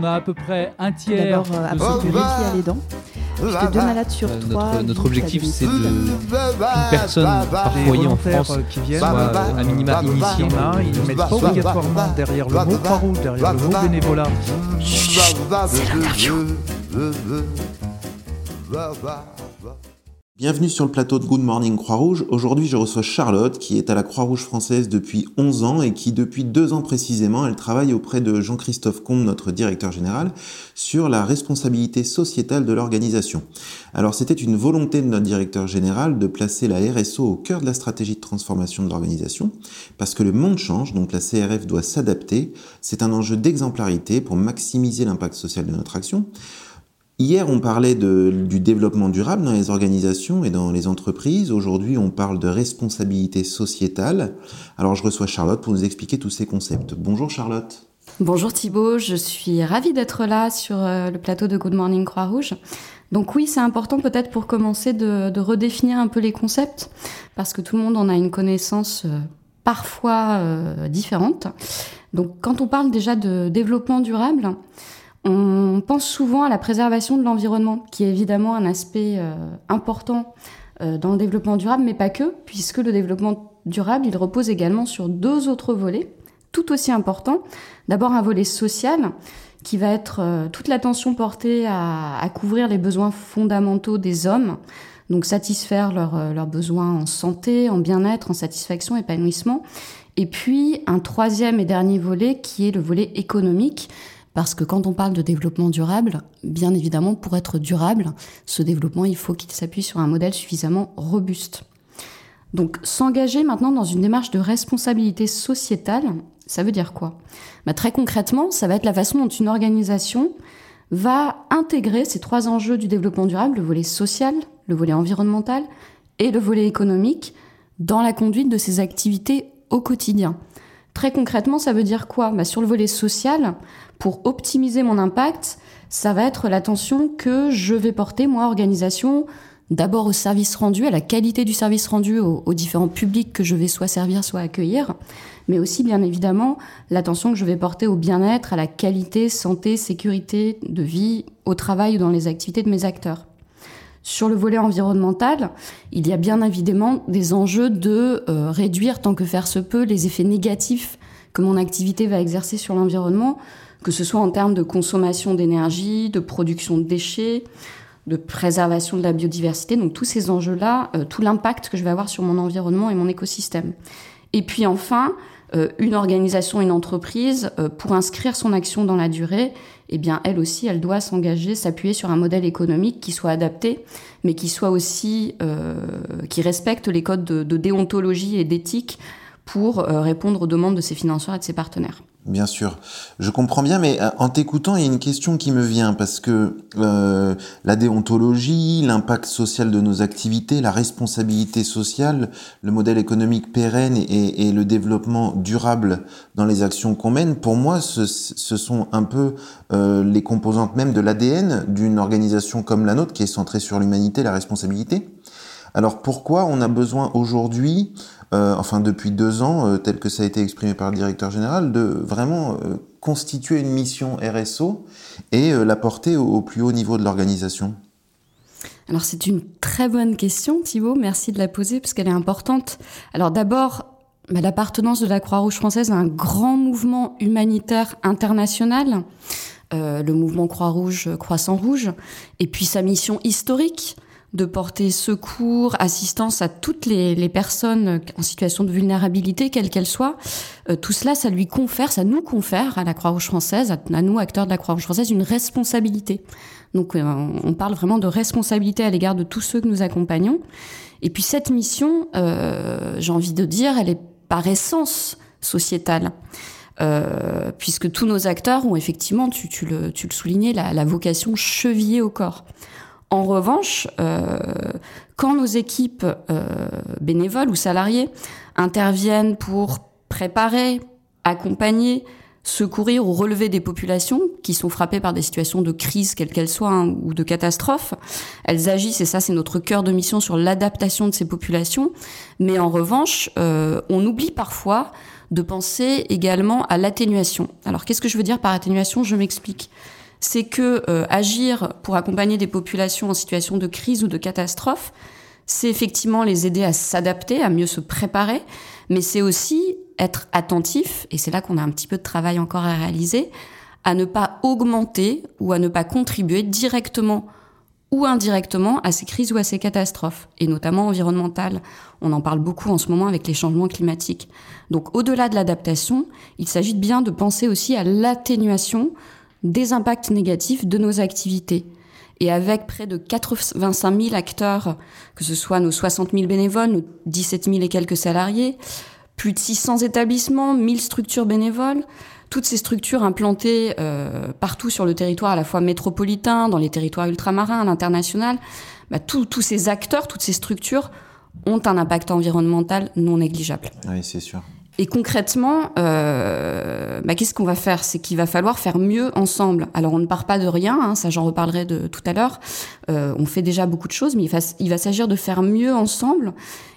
On a à peu près un tiers. D'abord, euh, de qui- à aller dents. Puisque deux malades sur Euh, trois. notre, notre objectif, à c'est de qu'une personne par Les foyer en France euh, qui viennent, soit euh, à minima il y initié. en a, ils ne mettent pas obligatoirement derrière le mot Croix-Rouge, derrière le mot bénévolat. Bienvenue sur le plateau de Good Morning Croix-Rouge. Aujourd'hui, je reçois Charlotte, qui est à la Croix-Rouge française depuis 11 ans et qui, depuis deux ans précisément, elle travaille auprès de Jean-Christophe Combe, notre directeur général, sur la responsabilité sociétale de l'organisation. Alors, c'était une volonté de notre directeur général de placer la RSO au cœur de la stratégie de transformation de l'organisation, parce que le monde change, donc la CRF doit s'adapter. C'est un enjeu d'exemplarité pour maximiser l'impact social de notre action. Hier, on parlait du développement durable dans les organisations et dans les entreprises. Aujourd'hui, on parle de responsabilité sociétale. Alors, je reçois Charlotte pour nous expliquer tous ces concepts. Bonjour Charlotte. Bonjour Thibault, je suis ravie d'être là sur euh, le plateau de Good Morning Croix-Rouge. Donc oui, c'est important peut-être pour commencer de, de redéfinir un peu les concepts, parce que tout le monde en a une connaissance euh, parfois euh, différente. Donc quand on parle déjà de développement durable, on pense souvent à la préservation de l'environnement, qui est évidemment un aspect euh, important euh, dans le développement durable, mais pas que, puisque le développement durable, il repose également sur deux autres volets, tout aussi importants. D'abord un volet social, qui va être euh, toute l'attention portée à, à couvrir les besoins fondamentaux des hommes, donc satisfaire leurs leurs besoins en santé, en bien-être, en satisfaction, épanouissement. Et puis un troisième et dernier volet qui est le volet économique, parce que quand on parle de développement durable, bien évidemment, pour être durable, ce développement, il faut qu'il s'appuie sur un modèle suffisamment robuste. Donc s'engager maintenant dans une démarche de responsabilité sociétale, ça veut dire quoi? Bah, Très concrètement, ça va être la façon dont une organisation va intégrer ces trois enjeux du développement durable, le volet social, le volet environnemental et le volet économique, dans la conduite de ses activités au quotidien. Très concrètement, ça veut dire quoi? Bah, Sur le volet social, pour optimiser mon impact, ça va être l'attention que je vais porter, moi, organisation, d'abord au service rendu, à la qualité du service rendu aux, différents publics que je vais soit servir, soit accueillir, mais aussi, bien évidemment, l'attention que je vais porter au bien-être, à la qualité, santé, sécurité de vie, au travail ou dans les activités de mes acteurs. Sur le volet environnemental, il y a bien évidemment des enjeux de euh, réduire tant que faire se peut les effets négatifs que mon activité va exercer sur l'environnement, que ce soit en termes de consommation d'énergie, de production de déchets, de préservation de la biodiversité, donc tous ces enjeux-là, euh, tout l'impact que je vais avoir sur mon environnement et mon écosystème. Et puis enfin, euh, une organisation, une entreprise, euh, pour inscrire son action dans la durée, eh bien, elle aussi, elle doit s'engager, s'appuyer sur un modèle économique qui soit adapté, mais qui soit aussi, qui respecte les codes de, déontologie et d'éthique pour répondre aux demandes de ses financeurs et de ses partenaires. Bien sûr, je comprends bien, mais euh, en t'écoutant, il y a une question qui me vient parce que euh, la déontologie, l'impact social de nos activités, la responsabilité sociale, le modèle économique pérenne et, le développement durable dans les actions qu'on mène, pour moi, ce, ce sont un peu euh, les composantes même de l'ADN d'une organisation comme la nôtre qui est centrée sur l'humanité, la responsabilité. Alors pourquoi on a besoin aujourd'hui, euh, enfin depuis deux ans, euh, tel que ça a été exprimé par le directeur général, de vraiment euh, constituer une mission RSO et la porter au, plus haut niveau de l'organisation? Alors c'est une très bonne question Thibault, merci de la poser parce qu'elle est importante. Alors d'abord, bah, l'appartenance de la Croix-Rouge française à un grand mouvement humanitaire international, le mouvement Croix-Rouge, Croissant-Rouge, et puis sa mission historique de porter secours, assistance à toutes les, personnes en situation de vulnérabilité, quelle qu'elle soit. Euh, tout cela, ça lui confère, ça nous confère à la Croix-Rouge française, à, à nous, acteurs de la Croix-Rouge française, une responsabilité. Donc euh, on parle vraiment de responsabilité à l'égard de tous ceux que nous accompagnons. Et puis cette mission, euh, j'ai envie de dire, elle est par essence sociétale. Euh, puisque tous nos acteurs ont effectivement, tu, tu, le, tu le soulignais, la, la vocation chevillée au corps. En revanche, euh, quand nos équipes euh, bénévoles ou salariées interviennent pour préparer, accompagner, secourir ou relever des populations qui sont frappées par des situations de crise, quelles qu'elles soient, hein, ou de catastrophe, elles agissent, et ça c'est notre cœur de mission sur l'adaptation de ces populations, mais en revanche, euh, on oublie parfois de penser également à l'atténuation. Alors qu'est-ce que je veux dire par atténuation? Je m'explique. C'est que euh, agir pour accompagner des populations en situation de crise ou de catastrophe, c'est effectivement les aider à s'adapter, à mieux se préparer, mais c'est aussi être attentif, et c'est là qu'on a un petit peu de travail encore à réaliser, à ne pas augmenter ou à ne pas contribuer directement ou indirectement à ces crises ou à ces catastrophes, et notamment environnementales. On en parle beaucoup en ce moment avec les changements climatiques. Donc au-delà de l'adaptation, il s'agit bien de penser aussi à l'atténuation des impacts négatifs de nos activités. Et avec près de 85 000 acteurs, que ce soit nos 60 000 bénévoles, nos 17 000 et quelques salariés, plus de 600 établissements, 1000 structures bénévoles, toutes ces structures implantées euh, partout sur le territoire, à la fois métropolitain, dans les territoires ultramarins, à l'international, bah, tous ces acteurs, toutes ces structures ont un impact environnemental non négligeable. Oui, c'est sûr. Et concrètement, euh, bah, qu'est-ce qu'on va faire? C'est qu'il va falloir faire mieux ensemble. Alors on ne part pas de rien, hein, ça j'en reparlerai de tout à l'heure. Euh, on fait déjà beaucoup de choses, mais il va, il va s'agir de faire mieux ensemble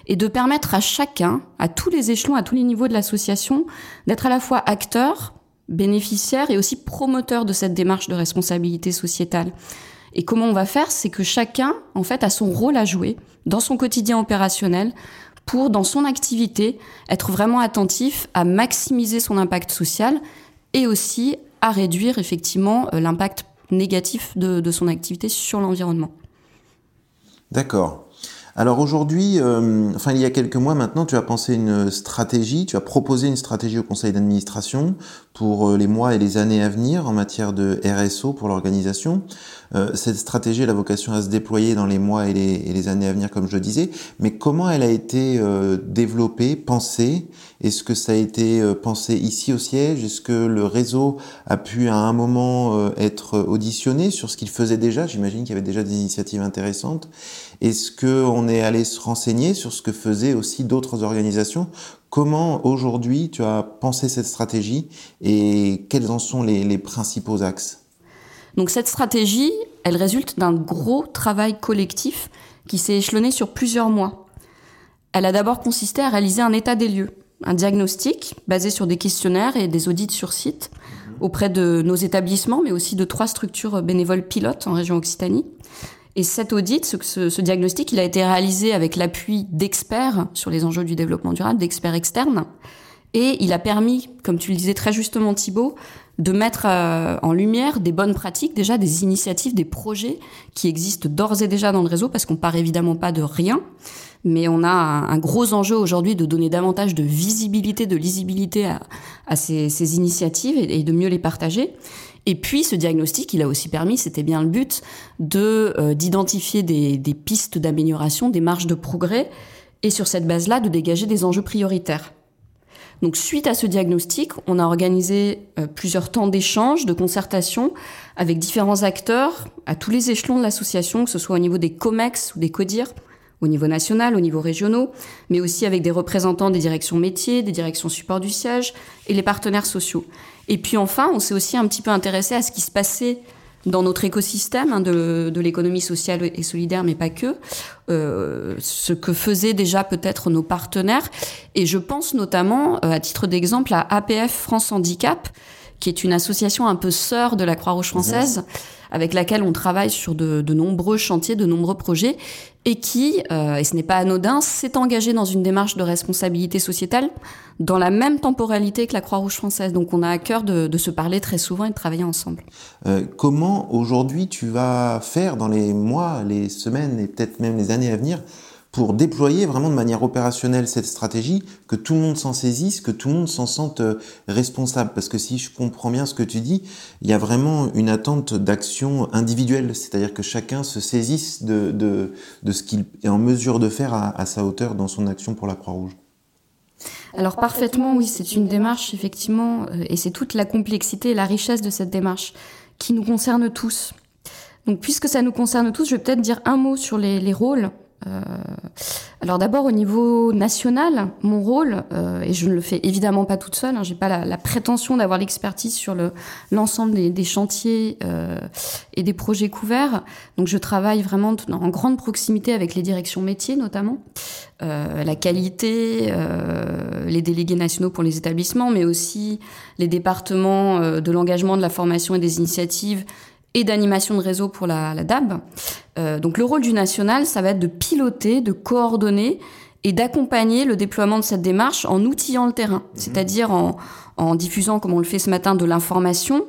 et de permettre à chacun, à tous les échelons, à tous les niveaux de l'association, d'être à la fois acteur, bénéficiaire et aussi promoteur de cette démarche de responsabilité sociétale. Et comment on va faire? C'est que chacun, en fait, a son rôle à jouer dans son quotidien opérationnel pour, dans son activité, être vraiment attentif à maximiser son impact social et aussi à réduire effectivement euh, l'impact négatif de, de son activité sur l'environnement. D'accord. Alors aujourd'hui, euh, enfin il y a quelques mois maintenant, tu as pensé une stratégie, tu as proposé une stratégie au conseil d'administration pour euh, les mois et les années à venir en matière de RSO pour l'organisation. Euh, cette stratégie a la vocation à se déployer dans les mois et les, années à venir, comme je disais. Mais comment elle a été développée, pensée? Est-ce que ça a été pensé ici au siège? Est-ce que le réseau a pu à un moment être auditionné sur ce qu'il faisait déjà? J'imagine qu'il y avait déjà des initiatives intéressantes. Est-ce qu'on est allé se renseigner sur ce que faisaient aussi d'autres organisations? Comment aujourd'hui tu as pensé cette stratégie et quels en sont les, les principaux axes? Donc cette stratégie, elle résulte d'un gros travail collectif qui s'est échelonné sur plusieurs mois. Elle a d'abord consisté à réaliser un état des lieux, un diagnostic basé sur des questionnaires et des audits sur site auprès de nos établissements, mais aussi de trois structures bénévoles pilotes en région Occitanie. Et cet audit, ce, diagnostic, il a été réalisé avec l'appui d'experts sur les enjeux du développement durable, d'experts externes. Et il a permis, comme tu le disais très justement Thibault, de mettre euh, en lumière des bonnes pratiques, déjà des initiatives, des projets qui existent d'ores et déjà dans le réseau, parce qu'on part évidemment pas de rien, mais on a un, gros enjeu aujourd'hui de donner davantage de visibilité, de lisibilité à, ces, initiatives et, de mieux les partager. Et puis ce diagnostic, il a aussi permis, c'était bien le but, de euh, d'identifier des, des pistes d'amélioration, des marges de progrès, et sur cette base-là, de dégager des enjeux prioritaires. Donc suite à ce diagnostic, on a organisé euh, plusieurs temps d'échange, de concertation avec différents acteurs à tous les échelons de l'association, que ce soit au niveau des COMEX ou des CODIR, au niveau national, au niveau régionaux, mais aussi avec des représentants des directions métiers, des directions support du siège et les partenaires sociaux. Et puis enfin, on s'est aussi un petit peu intéressé à ce qui se passait dans notre écosystème hein, de, de l'économie sociale et solidaire, mais pas que, euh, ce que faisaient déjà peut-être nos partenaires. Et je pense notamment, euh, à titre d'exemple, à APF France Handicap, qui est une association un peu sœur de la Croix-Rouge française, avec laquelle on travaille sur de, de, nombreux chantiers, de nombreux projets, et qui, euh, et ce n'est pas anodin, s'est engagé dans une démarche de responsabilité sociétale dans la même temporalité que la Croix-Rouge française. Donc on a à cœur de, de, se parler très souvent et de travailler ensemble. Euh, comment aujourd'hui tu vas faire dans les mois, les semaines et peut-être même les années à venir pour déployer vraiment de manière opérationnelle cette stratégie, que tout le monde s'en saisisse, que tout le monde s'en sente euh, responsable. Parce que si je comprends bien ce que tu dis, il y a vraiment une attente d'action individuelle, c'est-à-dire que chacun se saisisse de, de, de ce qu'il est en mesure de faire à, sa hauteur dans son action pour la Croix-Rouge. Alors parfaitement, oui, c'est une démarche, effectivement, euh, et c'est toute la complexité et la richesse de cette démarche qui nous concerne tous. Donc puisque ça nous concerne tous, je vais peut-être dire un mot sur les rôles Euh, alors d'abord au niveau national, mon rôle, euh, et je ne le fais évidemment pas toute seule, hein, j'ai pas la, la prétention d'avoir l'expertise sur le, l'ensemble des, des chantiers euh, et des projets couverts. Donc je travaille vraiment en grande proximité avec les directions métiers notamment, euh, la qualité, euh, les délégués nationaux pour les établissements, mais aussi les départements euh, de l'engagement, de la formation et des initiatives et d'animation de réseau pour la, la DAB. Euh, donc le rôle du national, ça va être de piloter, de coordonner et d'accompagner le déploiement de cette démarche en outillant le terrain, c'est-à-dire en, en diffusant, comme on le fait ce matin, de l'information,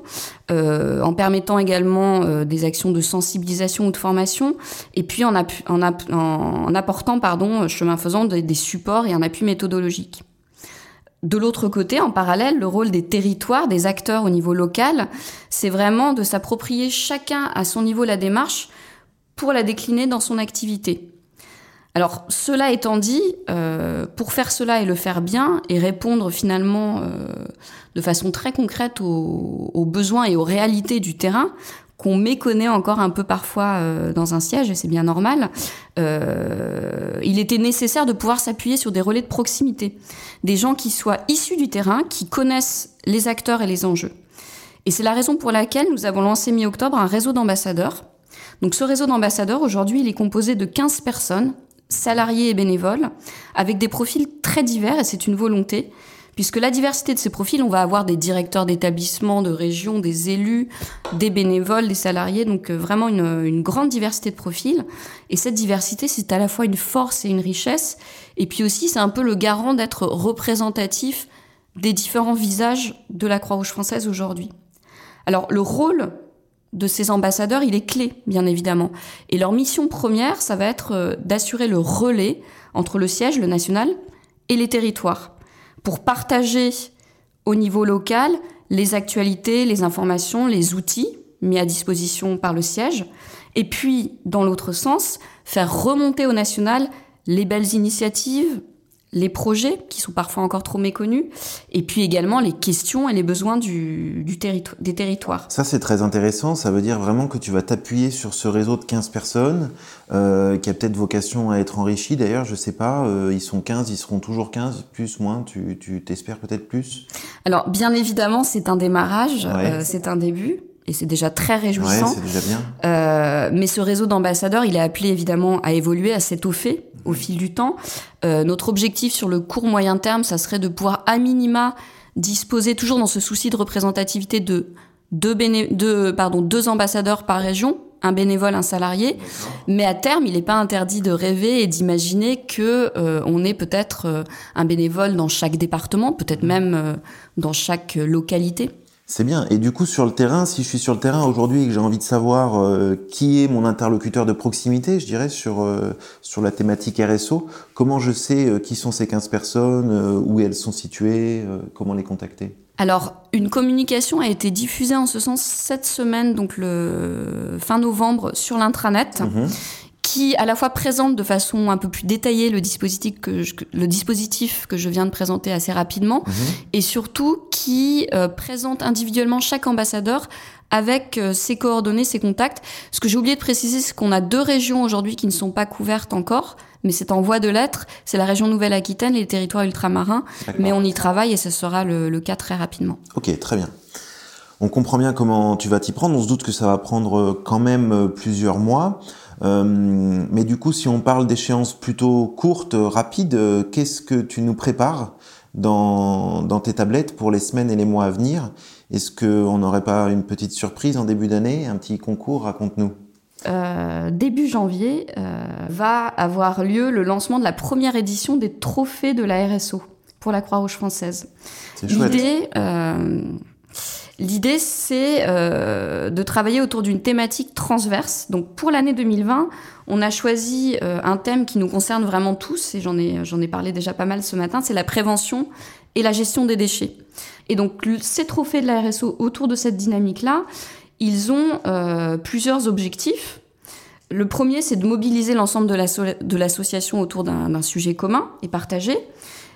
euh, en permettant également euh, des actions de sensibilisation ou de formation, et puis en, apportant, pardon, chemin faisant, des, des supports et un appui méthodologique. De l'autre côté, en parallèle, le rôle des territoires, des acteurs au niveau local, c'est vraiment de s'approprier chacun à son niveau la démarche pour la décliner dans son activité. Alors, cela étant dit, euh, pour faire cela et le faire bien et répondre finalement euh, de façon très concrète aux, aux besoins et aux réalités du terrain, qu'on méconnaît encore un peu parfois euh, dans un siège, et c'est bien normal, euh, il était nécessaire de pouvoir s'appuyer sur des relais de proximité, des gens qui soient issus du terrain, qui connaissent les acteurs et les enjeux. Et c'est la raison pour laquelle nous avons lancé mi-octobre un réseau d'ambassadeurs. Donc ce réseau d'ambassadeurs, aujourd'hui, il est composé de 15 personnes, salariés et bénévoles, avec des profils très divers, et c'est une volonté, puisque la diversité de ces profils, on va avoir des directeurs d'établissements, de régions, des élus, des bénévoles, des salariés, donc euh, vraiment une, grande diversité de profils. Et cette diversité, c'est à la fois une force et une richesse, et puis aussi c'est un peu le garant d'être représentatif des différents visages de la Croix-Rouge française aujourd'hui. Alors le rôle de ces ambassadeurs, il est clé, bien évidemment. Et leur mission première, ça va être euh, d'assurer le relais entre le siège, le national, et les territoires, pour partager au niveau local les actualités, les informations, les outils mis à disposition par le siège, et puis, dans l'autre sens, faire remonter au national les belles initiatives, les projets qui sont parfois encore trop méconnus, et puis également les questions et les besoins du, du territo- des territoires. Ça, c'est très intéressant. Ça veut dire vraiment que tu vas t'appuyer sur ce réseau de 15 personnes euh, qui a peut-être vocation à être enrichi. D'ailleurs, je sais pas, euh, ils sont 15, ils seront toujours 15, plus, moins, tu tu t'espères peut-être plus? Alors, bien évidemment, c'est un démarrage, Ouais. euh, c'est un début, et c'est déjà très Ouais, réjouissant. c'est déjà bien. Euh, mais ce réseau d'ambassadeurs, il est appelé évidemment à évoluer, à s'étoffer au fil du temps. Euh, notre objectif sur le court moyen terme, ça serait de pouvoir à minima disposer, toujours dans ce souci de représentativité, de deux, béné- deux, pardon, deux ambassadeurs par région, un bénévole, un salarié. Mais à terme, il n'est pas interdit de rêver et d'imaginer que euh, on ait peut-être euh, un bénévole dans chaque département, peut-être même euh, dans chaque localité. C'est bien. Et du coup, sur le terrain, si je suis sur le terrain aujourd'hui et que j'ai envie de savoir euh, qui est mon interlocuteur de proximité, je dirais, sur, euh, sur la thématique RSO, comment je sais euh, qui sont ces 15 personnes, où elles sont situées, comment les contacter? Alors, une communication a été diffusée en ce sens cette semaine, donc le fin novembre, sur l'intranet, Mhm. Qui à la fois présente de façon un peu plus détaillée le dispositif que je, le dispositif que je viens de présenter assez rapidement, Mhm. et surtout qui euh, présente individuellement chaque ambassadeur avec euh, ses coordonnées, ses contacts. Ce que j'ai oublié de préciser, c'est qu'on a deux régions aujourd'hui qui ne sont pas couvertes encore, mais c'est en voie de l'être. C'est la région Nouvelle-Aquitaine et les territoires ultramarins, mais on y travaille et ce sera le- le cas très rapidement. Ok, très bien. On comprend bien comment tu vas t'y prendre. On se doute que ça va prendre euh, quand même plusieurs mois. Euh, mais du coup, si on parle d'échéances plutôt courtes, euh, rapides, euh, qu'est-ce que tu nous prépares dans, dans tes tablettes pour les semaines et les mois à venir? Est-ce qu'on n'aurait pas une petite surprise en début d'année Un petit concours? Raconte-nous. Euh, début janvier euh, va avoir lieu le lancement de la première édition des trophées de la RSO pour la Croix-Rouge française. L'idée, euh, l'idée, c'est euh, de travailler autour d'une thématique transverse. Donc pour l'année 2020, on a choisi euh, un thème qui nous concerne vraiment tous, et j'en ai, j'en ai parlé déjà pas mal ce matin, c'est la prévention et la gestion des déchets. Et donc ces trophées de la RSO autour de cette dynamique-là, ils ont euh, plusieurs objectifs. Le premier, c'est de mobiliser l'ensemble de l'asso- de l'association autour d'un d'un sujet commun et partagé.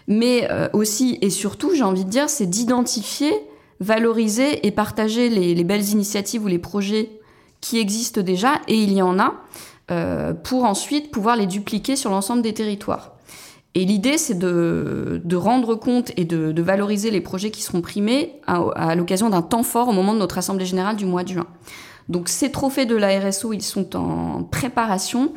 Mais euh, aussi et surtout, j'ai envie de dire, c'est d'identifier, valoriser et partager les, les belles initiatives ou les projets qui existent déjà, et il y en a, pour ensuite pouvoir les dupliquer sur l'ensemble des territoires. Et l'idée, c'est de, rendre compte et de, valoriser les projets qui seront primés à, l'occasion d'un temps fort au moment de notre Assemblée générale du mois de juin. Donc ces trophées de la RSO, ils sont en préparation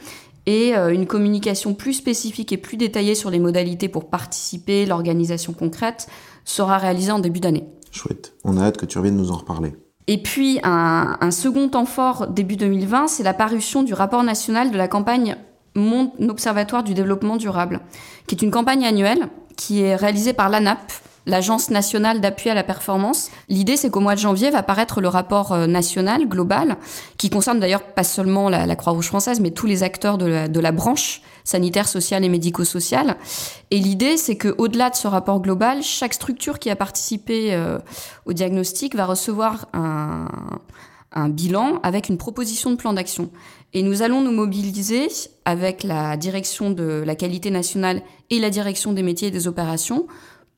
et euh, une communication plus spécifique et plus détaillée sur les modalités pour participer, l'organisation concrète, sera réalisée en début d'année. Chouette. On a hâte que tu reviennes nous en reparler. Et puis un, second temps fort début 2020, c'est la parution du rapport national de la campagne mon Observatoire du développement durable, qui est une campagne annuelle qui est réalisée par l'ANAP, l'Agence nationale d'appui à la performance. L'idée, c'est qu'au mois de janvier va paraître le rapport euh, national global, qui concerne d'ailleurs pas seulement la, Croix-Rouge française, mais tous les acteurs de la, branche sanitaire, sociale et médico-sociale. Et l'idée, c'est quau delà de ce rapport global, chaque structure qui a participé euh, au diagnostic va recevoir un bilan avec une proposition de plan d'action. Et nous allons nous mobiliser avec la direction de la qualité nationale et la direction des métiers et des opérations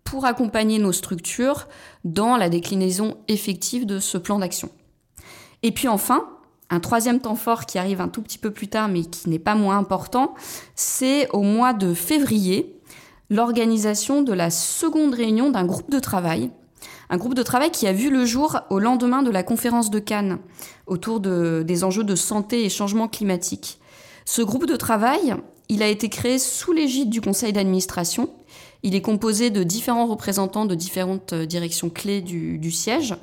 pour accompagner nos structures dans la déclinaison effective de ce plan d'action. Et puis enfin, un troisième temps fort qui arrive un tout petit peu plus tard mais qui n'est pas moins important, c'est au mois de février l'organisation de la seconde réunion d'un groupe de travail un groupe de travail qui a vu le jour au lendemain de la conférence de Cannes autour des enjeux de santé et changement climatique. Ce groupe de travail, il a été créé sous l'égide du conseil d'administration. Il est composé de différents représentants de différentes euh, directions clés du, siège,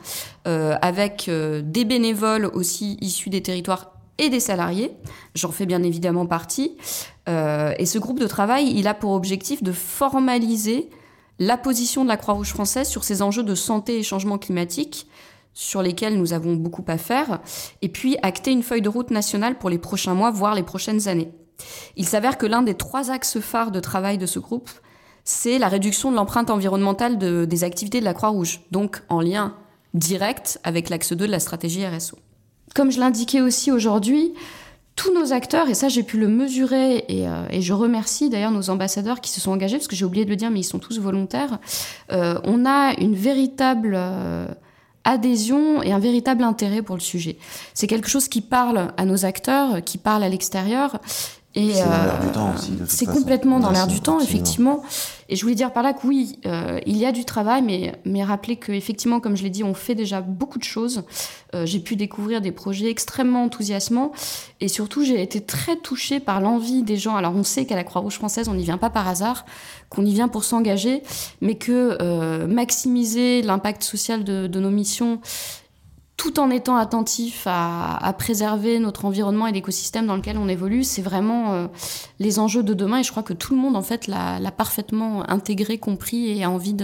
euh, avec euh, des bénévoles aussi issus des territoires et des salariés. J'en fais bien évidemment partie. et ce groupe de travail, il a pour objectif de formaliser la position de la Croix-Rouge française sur ces enjeux de santé et changement climatique, sur lesquels nous avons beaucoup à faire, et puis acter une feuille de route nationale pour les prochains mois, voire les prochaines années. Il s'avère que l'un des trois axes phares de travail de ce groupe, c'est la réduction de l'empreinte environnementale des activités de la Croix-Rouge, donc en lien direct avec l'axe 2 de la stratégie RSO. Comme je l'indiquais aussi aujourd'hui, tous nos acteurs, et ça j'ai pu le mesurer, et, euh, je remercie d'ailleurs nos ambassadeurs qui se sont engagés, parce que j'ai oublié de le dire, mais ils sont tous volontaires, euh, on a une véritable euh, adhésion et un véritable intérêt pour le sujet. C'est quelque chose qui parle à nos acteurs, qui parle à l'extérieur, et c'est euh, complètement dans l'air du temps, effectivement. Et je voulais dire par là que oui, euh, il y a du travail, mais, mais rappeler qu'effectivement, comme je l'ai dit, on fait déjà beaucoup de choses. Euh, j'ai pu découvrir des projets extrêmement enthousiasmants. Et surtout, j'ai été très touchée par l'envie des gens. Alors, on sait qu'à la Croix-Rouge française, on n'y vient pas par hasard, qu'on y vient pour s'engager, mais que maximiser l'impact social de, de nos missions tout en étant attentif à, préserver notre environnement et l'écosystème dans lequel on évolue, c'est vraiment euh, les enjeux de demain. Et je crois que tout le monde, en fait, l'a parfaitement intégré, compris et a envie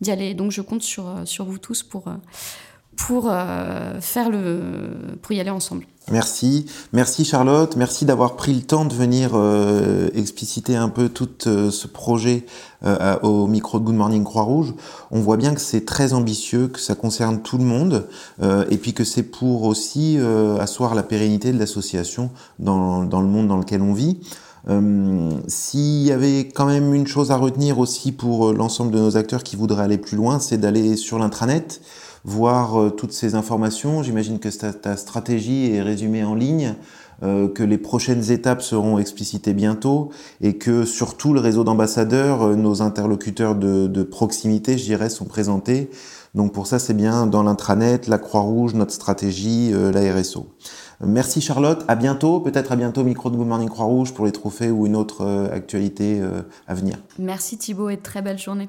d'y aller. Donc, je compte sur, euh, sur vous tous pour, euh, pour, faire le, pour y aller ensemble. Merci, merci Charlotte, merci d'avoir pris le temps de venir euh, expliciter un peu tout euh, ce projet euh, au micro de Good Morning Croix-Rouge. On voit bien que c'est très ambitieux, que ça concerne tout le monde, et puis que c'est pour aussi asseoir la pérennité de l'association dans, dans, le monde dans lequel on vit. S'il y avait quand même une chose à retenir aussi pour l'ensemble de nos acteurs qui voudraient aller plus loin, c'est d'aller sur l'intranet voir euh, toutes ces informations. J'imagine que ta, stratégie est résumée en ligne, euh, que les prochaines étapes seront explicitées bientôt et que surtout le réseau d'ambassadeurs, euh, nos interlocuteurs de, proximité, je dirais, sont présentés. Donc pour ça, c'est bien dans l'intranet, la Croix-Rouge, notre stratégie, la RSO. Merci Charlotte, à bientôt, peut-être à bientôt micro de Good Morning Croix-Rouge pour les trophées ou une autre actualité à venir. Merci Thibaut et très belle journée.